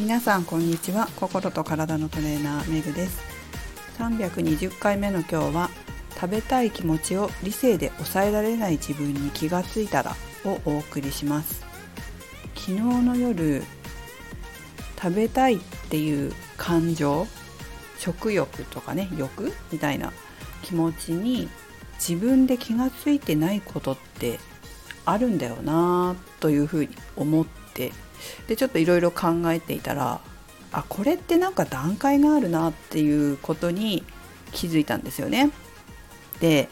皆さんこんにちは。心と体のトレーナーめぐです。320回目の今日は食べたい気持ちを理性で抑えられない自分に気がついたらをお送りします。昨日の夜食べたいっていう感情食欲とかね欲みたいな気持ちに自分で気がついてないことってあるんだよなというふうに思ってでちょっといろいろ考えていたらあこれってなんか段階があるなっていうことに気づいたんですよね。で、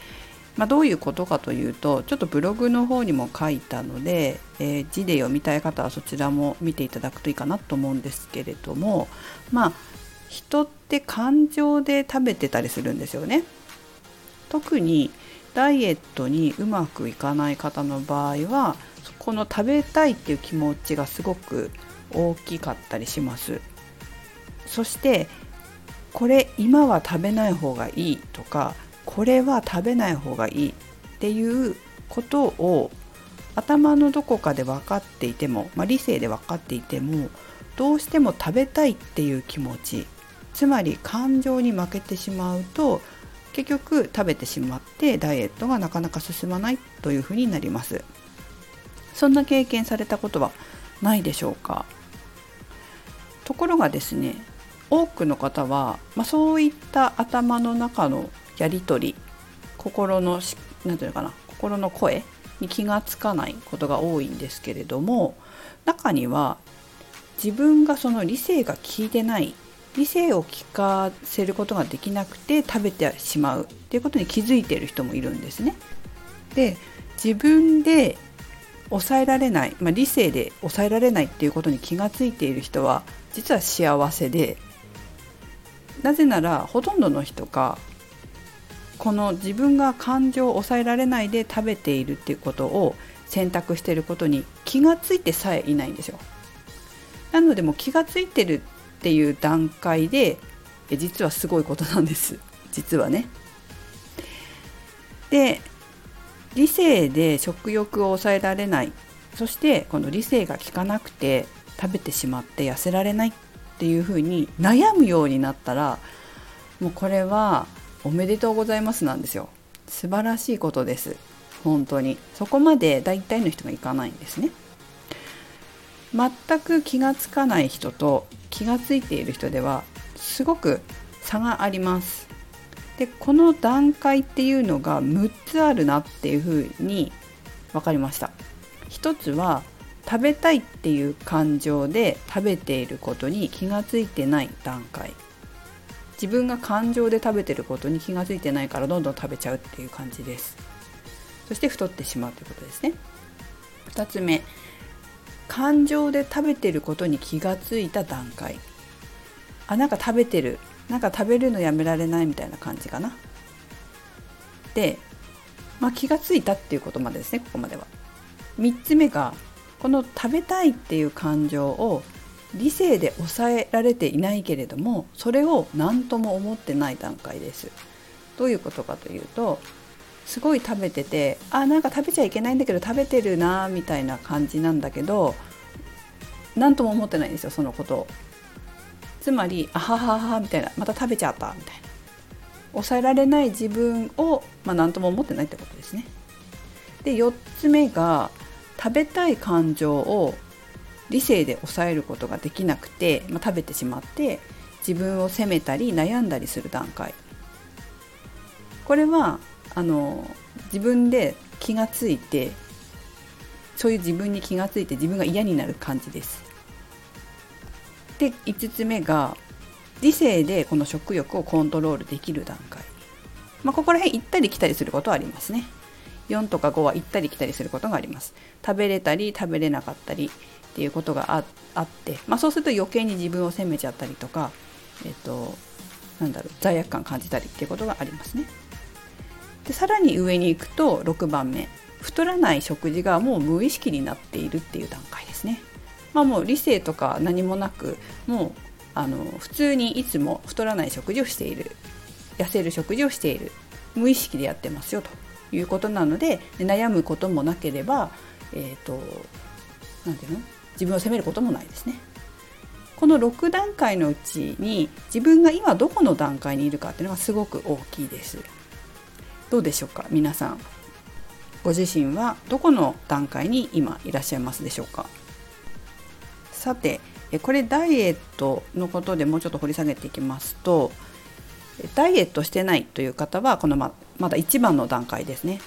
まあ、どういうことかというとちょっとブログの方にも書いたので、えー、字で読みたい方はそちらも見ていただくといいかなと思うんですけれどもまあ人って感情で食べてたりするんですよね。特にダイエットにうまくいかない方の場合はこの食べたいっていう気持ちがすごく大きかったりします。そしてこれ今は食べない方がいいとかこれは食べない方がいいっていうことを頭のどこかで分かっていても、まあ、理性で分かっていてもどうしても食べたいっていう気持ちつまり感情に負けてしまうと結局食べてしまってダイエットがなかなか進まないというふうになります。そんな経験されたことはないでしょうかところがですね多くの方は、まあ、そういった頭の中のやり取り心の何て言うのかな心の声に気がつかないことが多いんですけれども中には自分がその理性が効いてない理性を聞かせることができなくて食べてしまうっていうことに気づいている人もいるんですね。で自分で抑えられない、まあ、理性で抑えられないっていうことに気がついている人は実は幸せでなぜならほとんどの人がこの自分が感情を抑えられないで食べているっていうことを選択していることに気がついてさえいないんですよ。なのでも気がついてるっていう段階で実はすごいことなんです実はね。で理性で食欲を抑えられない。そしてこの理性が効かなくて食べてしまって痩せられないっていうふうに悩むようになったらもうこれはおめでとうございますなんですよ。素晴らしいことです。本当に。そこまで大体の人がいかないんですね。全く気がつかない人と気がついている人ではすごく差があります。でこの段階っていうのが6つあるなっていうふうに分かりました。一つは食べたいっていう感情で食べていることに気がついてない段階。自分が感情で食べてることに気がついてないからどんどん食べちゃうっていう感じです。そして太ってしまうということですね。2つ目感情で食べてることに気がついた段階。あなんか食べてる。なんか食べるのやめられないみたいな感じかな。で、まあ、気がついたっていうことまでですねここまでは。3つ目がこの食べたいっていう感情を理性で抑えられていないけれどもそれを何とも思ってない段階です。どういうことかというとすごい食べててあなんか食べちゃいけないんだけど食べてるなみたいな感じなんだけど何とも思ってないんですよそのことを。つまりあはははみたいなまた食べちゃったみたいな。抑えられない自分を、まあ、何とも思ってないってことですね。で4つ目が食べたい感情を理性で抑えることができなくて、まあ、食べてしまって自分を責めたり悩んだりする段階。これはあの自分で気がついてそういう自分に気がついて自分が嫌になる感じです。で5つ目が理性でこの食欲をコントロールできる段階、まあ、ここら辺行ったり来たりすることはありますね。4とか5は行ったり来たりすることがあります。食べれたり食べれなかったりっていうことがあって、まあ、そうすると余計に自分を責めちゃったりとかえっとなんだろう罪悪感感じたりっていうことがありますね。でさらに上に行くと6番目。太らない食事がもう無意識になっているっていう段階ですね。まあ、もう理性とか何もなくもうあの普通にいつも太らない食事をしている痩せる食事をしている無意識でやってますよということなので悩むこともなければ、えーと、とていうの？自分を責めることもないですね。この6段階のうちに自分が今どこの段階にいるかっていうのがすごく大きいです。どうでしょうか？皆さん。ご自身はどこの段階に今いらっしゃいますでしょうか？さてこれダイエットのことでもうちょっと掘り下げていきますとダイエットしてないという方はこのままだ一番の段階ですね。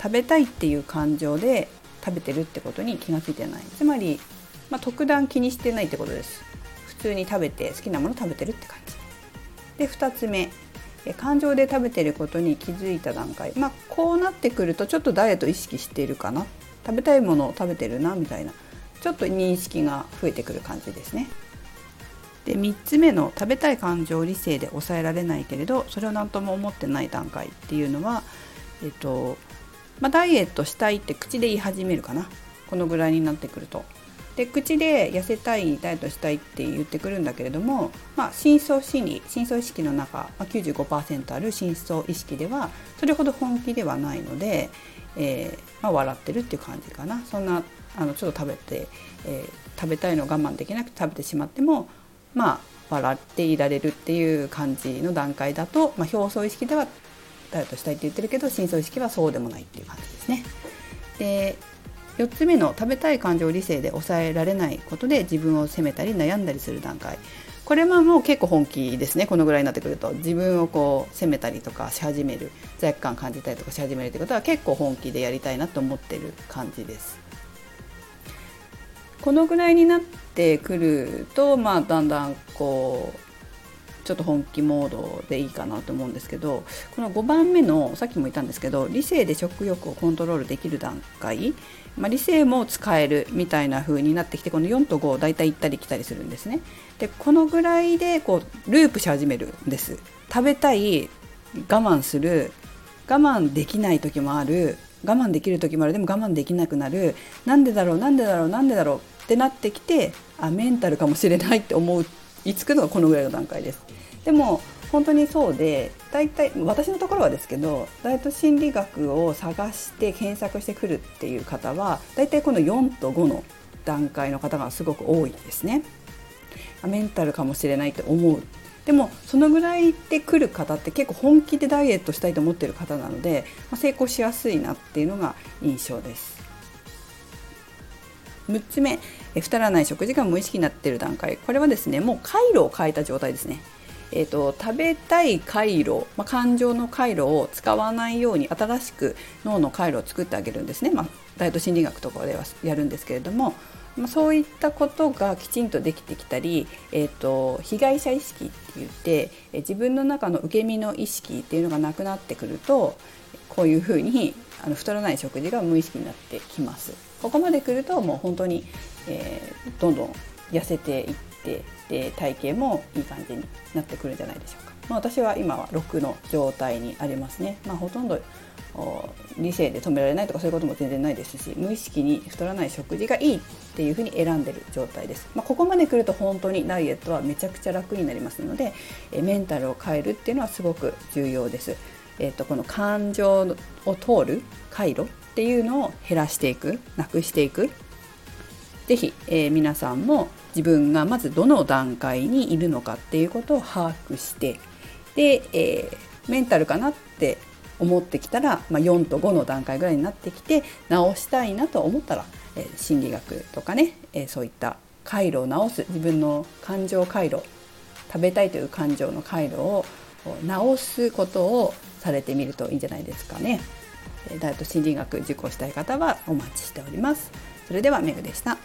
食べたいっていう感情で食べてるってことに気がついてない。つまり、まあ、特段気にしてないってことです。普通に食べて好きなもの食べてるって感じ。で2つ目。感情で食べてることに気づいた段階。まあこうなってくるとちょっとダイエット意識しているかな。食べたいものを食べてるなみたいな。ちょっと認識が増えてくる感じですね。で3つ目の食べたい感情を理性で抑えられないけれどそれを何とも思ってない段階っていうのは、えっとまあ、ダイエットしたいって口で言い始めるかなこのぐらいになってくると。で口で痩せたいダイエットしたいって言ってくるんだけれども、まあ、深層心理深層意識の中、まあ、95%ある深層意識ではそれほど本気ではないので、えー、まあ、笑ってるっていう感じかなそんなあのちょっと食べて、えー、食べたいのを我慢できなくて食べてしまってもまあ笑っていられるっていう感じの段階だと、ま、表層意識ではダイエットしたいって言ってるけど深層意識はそうでもないっていう感じですね。で4つ目の食べたい感情を理性で抑えられないことで自分を責めたり悩んだりする段階。これはもう結構本気ですね。このぐらいになってくると。自分をこう責めたりとかし始める罪悪感感じたりとかし始めるってことは結構本気でやりたいなと思ってる感じです。このぐらいになってくると、まあ、だんだんこうちょっと本気モードでいいかなと思うんですけどこの5番目のさっきも言ったんですけど理性で食欲をコントロールできる段階、まあ、理性も使えるみたいな風になってきてこの4と5大体行ったり来たりするんですね。でこのぐらいでこうループし始めるんです。食べたい我慢する我慢できない時もある我慢できる時もあるでも我慢できなくなるなんでだろうなんでだろうなんでだろうってなってきてあメンタルかもしれないって思ういつくのがこのぐらいの段階です。でも本当にそうで大体私のところはですけどダイエット心理学を探して検索してくるっていう方は大体この4と5の段階の方がすごく多いですね。メンタルかもしれないって思うでもそのぐらいで来る方って結構本気でダイエットしたいと思ってる方なので、まあ、成功しやすいなっていうのが印象です。6つ目太らない食事が無意識になっている段階これはですねもう回路を変えた状態ですね。えーと、食べたい回路、まあ、感情の回路を使わないように新しく脳の回路を作ってあげるんですね、まあ、ダイエット心理学とかではやるんですけれども、まあ、そういったことがきちんとできてきたり、えーと、被害者意識って言って、え自分の中の受け身の意識っていうのがなくなってくるとこういうふうにあの太らない食事が無意識になってきます。ここまで来るともう本当に、えー、どんどん痩せていってで体型もいい感じになってくるんじゃないでしょうか。まあ、私は今は6の状態にありますね。まあ、ほとんど理性で止められないとかそういうことも全然ないですし無意識に太らない食事がいいっていうふうに選んでる状態です、まあ、ここまで来ると本当にダイエットはめちゃくちゃ楽になりますのでメンタルを変えるっていうのはすごく重要です、えーと、この感情を通る回路っていうのを減らしていくなくしていく。是非、えー、皆さんも自分がまずどの段階にいるのかっていうことを把握してで、えー、メンタルかなって思ってきたら、まあ、4と5の段階ぐらいになってきて直したいなと思ったら、えー、心理学とかね、えー、そういった回路を直す。自分の感情回路食べたいという感情の回路を直すことをされてみるといいんじゃないですかね。ダイエット心理学受講したい方はお待ちしております。それではメグでした。